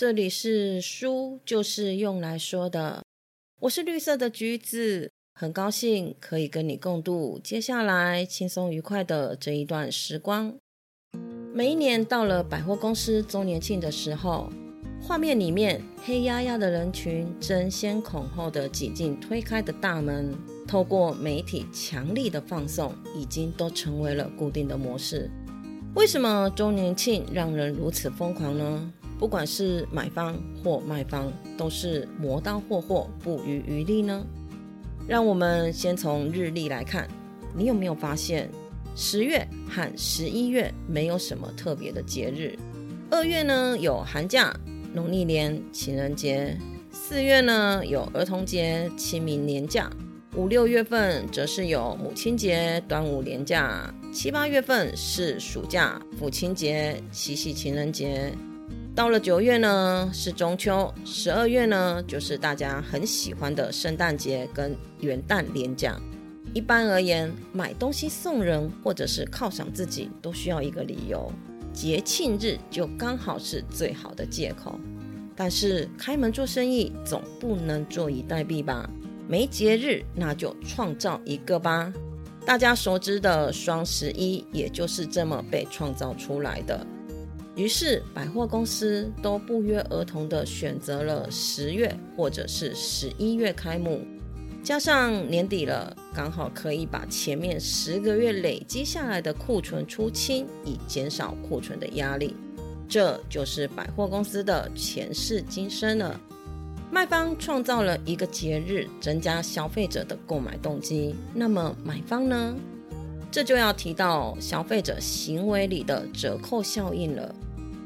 这里是书，就是用来说的。我是绿色的橘子，很高兴可以跟你共度接下来轻松愉快的这一段时光。每一年到了百货公司周年庆的时候，画面里面黑压压的人群争先恐后的挤进推开的大门，透过媒体强力的放送，已经都成为了固定的模式。为什么周年庆让人如此疯狂呢？不管是买方或卖方，都是磨刀霍霍，不遗余力呢。让我们先从日历来看，你有没有发现，十月和十一月没有什么特别的节日？二月呢有寒假、农历年、情人节；四月呢有儿童节、清明年假；五六月份则是有母亲节、端午年假；七八月份是暑假、父亲节、七夕情人节。到了九月呢，是中秋；十二月呢，就是大家很喜欢的圣诞节跟元旦连假。一般而言，买东西送人或者是犒赏自己，都需要一个理由。节庆日就刚好是最好的借口。但是开门做生意总不能坐以待毙吧？没节日，那就创造一个吧。大家熟知的双十一，也就是这么被创造出来的。于是，百货公司都不约而同地选择了十月或者是十一月开幕，加上年底了，刚好可以把前面十个月累积下来的库存出清，以减少库存的压力。这就是百货公司的前世今生了。卖方创造了一个节日，增加消费者的购买动机。那么买方呢？这就要提到消费者行为里的折扣效应了。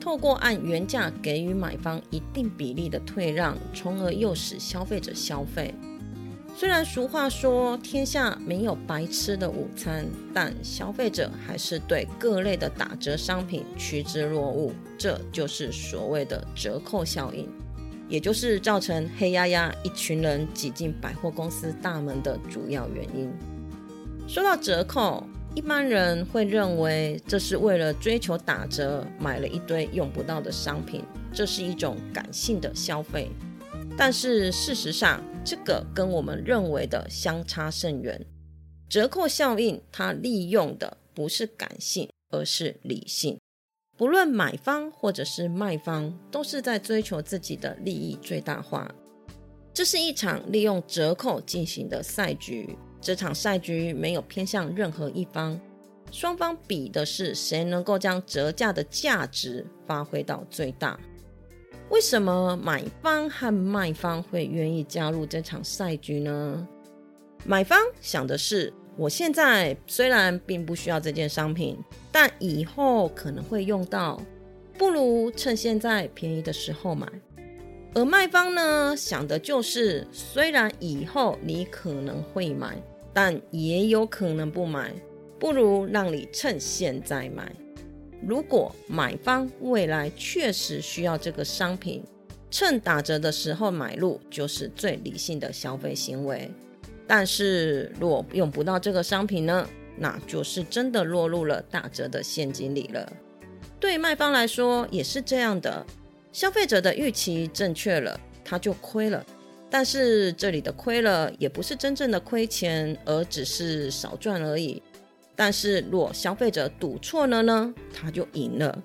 透过按原价给予买方一定比例的退让，从而诱使消费者消费。虽然俗话说天下没有白吃的午餐，但消费者还是对各类的打折商品趋之若鹜。这就是所谓的折扣效应，也就是造成黑压压一群人挤进百货公司大门的主要原因。说到折扣。一般人会认为这是为了追求打折，买了一堆用不到的商品，这是一种感性的消费。但是事实上，这个跟我们认为的相差甚远。折扣效应，它利用的不是感性，而是理性。不论买方或者是卖方，都是在追求自己的利益最大化。这是一场利用折扣进行的赛局。这场赛局没有偏向任何一方，双方比的是谁能够将折价的价值发挥到最大。为什么买方和卖方会愿意加入这场赛局呢？买方想的是，我现在虽然并不需要这件商品，但以后可能会用到，不如趁现在便宜的时候买。而卖方呢，想的就是，虽然以后你可能会买。但也有可能不买，不如让你趁现在买。如果买方未来确实需要这个商品，趁打折的时候买入就是最理性的消费行为。但是若用不到这个商品呢，那就是真的落入了打折的陷阱里了。对卖方来说也是这样的，消费者的预期正确了，他就亏了。但是这里的亏了，也不是真正的亏钱，而只是少赚而已。但是若消费者赌错了呢，他就赢了。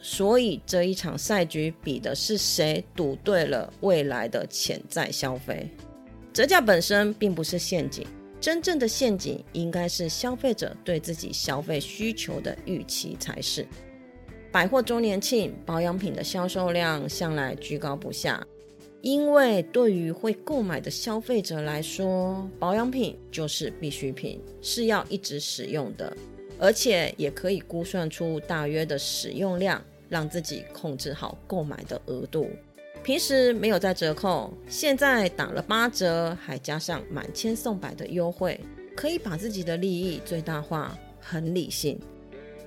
所以这一场赛局比的是谁赌对了未来的潜在消费。折价本身并不是陷阱，真正的陷阱应该是消费者对自己消费需求的预期才是。百货周年庆，保养品的销售量向来居高不下。因为对于会购买的消费者来说，保养品就是必需品，是要一直使用的，而且也可以估算出大约的使用量，让自己控制好购买的额度。平时没有在折扣，现在打了八折，还加上满千送百的优惠，可以把自己的利益最大化，很理性。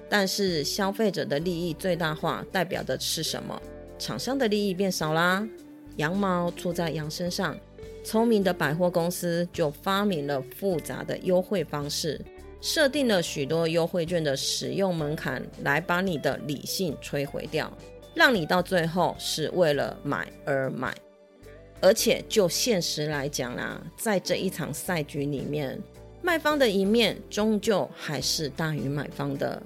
但是消费者的利益最大化代表的是什么？厂商的利益变少啦。羊毛出在羊身上，聪明的百货公司就发明了复杂的优惠方式，设定了许多优惠券的使用门槛，来把你的理性摧毁掉，让你到最后是为了买而买。而且就现实来讲啦，在这一场赛局里面，卖方的一面终究还是大于买方的。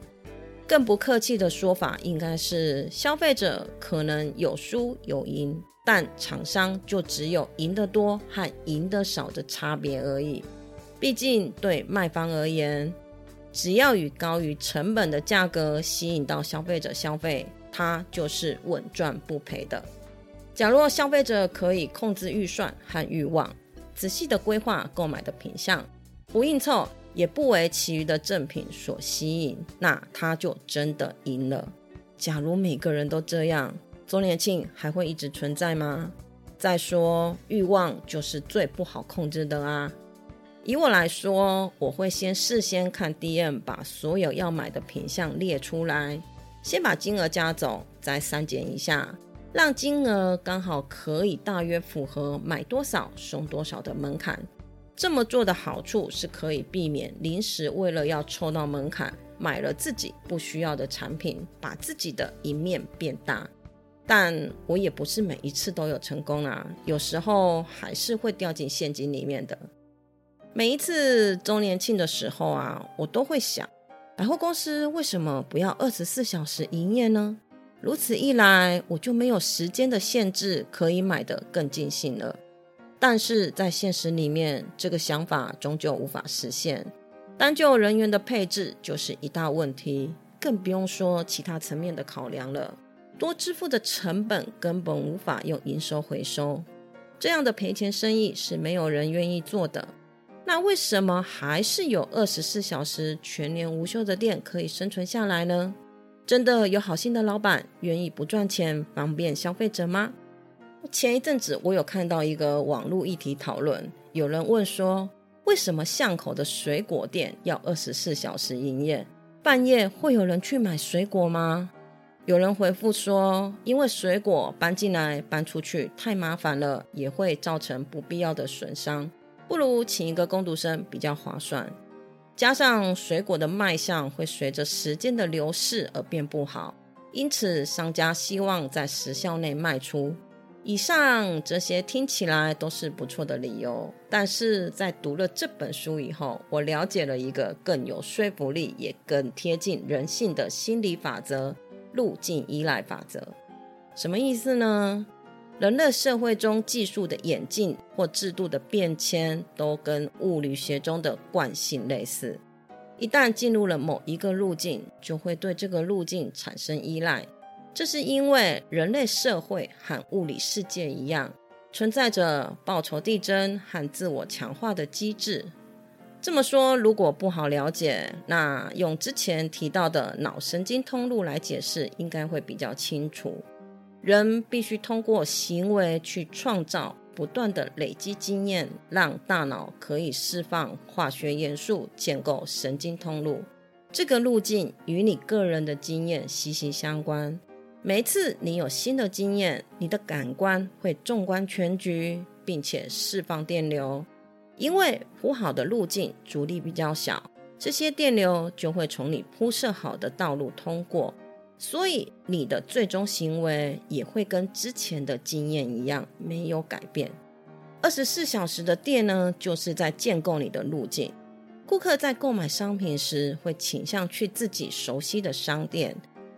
更不客气的说法，应该是消费者可能有输有赢，但厂商就只有赢得多和赢得少的差别而已。毕竟对卖方而言，只要以高于成本的价格吸引到消费者消费，它就是稳赚不赔的。假若消费者可以控制预算和欲望，仔细的规划购买的品相，不应凑，也不为其余的赠品所吸引，那他就真的赢了。假如每个人都这样，周年庆还会一直存在吗？再说，欲望就是最不好控制的啊。以我来说，我会先事先看 DM，把所有要买的品相列出来，先把金额加总，再删减一下。让金额刚好可以大约符合买多少送多少的门槛。这么做的好处是可以避免临时为了要凑到门槛，买了自己不需要的产品，把自己的一面变大。但我也不是每一次都有成功啊，有时候还是会掉进陷阱里面的。每一次周年庆的时候啊，我都会想，百货公司为什么不要二十四小时营业呢？如此一来，我就没有时间的限制，可以买得更尽兴了。但是在现实里面，这个想法终究无法实现。单就人员的配置就是一大问题，更不用说其他层面的考量了。多支付的成本根本无法用营收回收，这样的赔钱生意是没有人愿意做的。那为什么还是有二十四小时全年无休的店可以生存下来呢？真的有好心的老板愿意不赚钱方便消费者吗？前一阵子我有看到一个网络议题讨论，有人问说，为什么巷口的水果店要二十四小时营业？半夜会有人去买水果吗？有人回复说，因为水果搬进来搬出去太麻烦了，也会造成不必要的损伤，不如请一个工读生比较划算。加上水果的卖相会随着时间的流逝而变不好，因此商家希望在时效内卖出。以上这些听起来都是不错的理由，但是在读了这本书以后，我了解了一个更有说服力也更贴近人性的心理法则——路径依赖法则。什么意思呢？人类社会中技术的演进或制度的变迁，都跟物理学中的惯性类似。一旦进入了某一个路径，就会对这个路径产生依赖。这是因为人类社会和物理世界一样，存在着报酬递增和自我强化的机制。这么说，如果不好了解，那用之前提到的脑神经通路来解释，应该会比较清楚。人必须通过行为去创造不断的累积经验，让大脑可以释放化学元素，建构神经通路。这个路径与你个人的经验息息相关。每次你有新的经验，你的感官会纵观全局，并且释放电流。因为铺好的路径阻力比较小，这些电流就会从你铺设好的道路通过。所以你的最终行为也会跟之前的经验一样没有改变。二十四小时的店呢，就是在建构你的路径。顾客在购买商品时会倾向去自己熟悉的商店，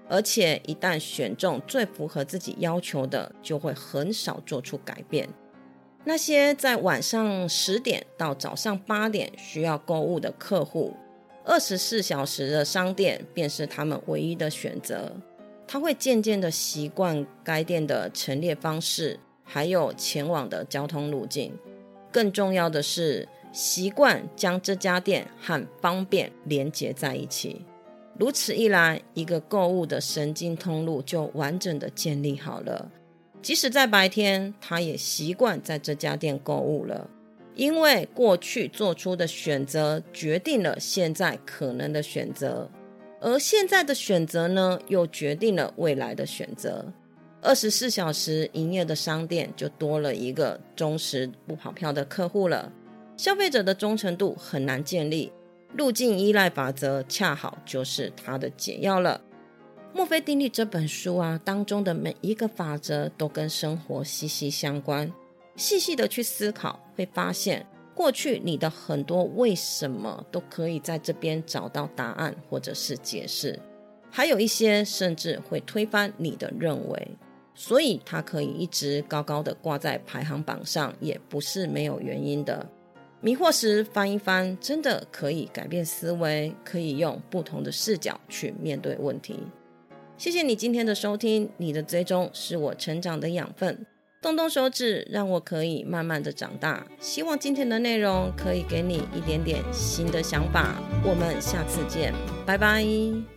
而且一旦选中最符合自己要求的，就会很少做出改变。那些在晚上十点到早上八点需要购物的客户。二十四小时的商店便是他们唯一的选择。他会渐渐的习惯该店的陈列方式，还有前往的交通路径。更重要的是，习惯将这家店和方便连接在一起。如此一来，一个购物的神经通路就完整的建立好了。即使在白天，他也习惯在这家店购物了。因为过去做出的选择决定了现在可能的选择，而现在的选择呢，又决定了未来的选择。二十四小时营业的商店就多了一个忠实不跑票的客户了。消费者的忠诚度很难建立，路径依赖法则恰好就是它的解药了。墨菲定律这本书啊，当中的每一个法则都跟生活息息相关。细细的去思考，会发现过去你的很多为什么都可以在这边找到答案或者是解释，还有一些甚至会推翻你的认为。所以它可以一直高高的挂在排行榜上，也不是没有原因的。迷惑时翻一翻，真的可以改变思维，可以用不同的视角去面对问题。谢谢你今天的收听，你的追踪是我成长的养分。动动手指，让我可以慢慢的长大。希望今天的内容可以给你一点点新的想法。我们下次见，拜拜。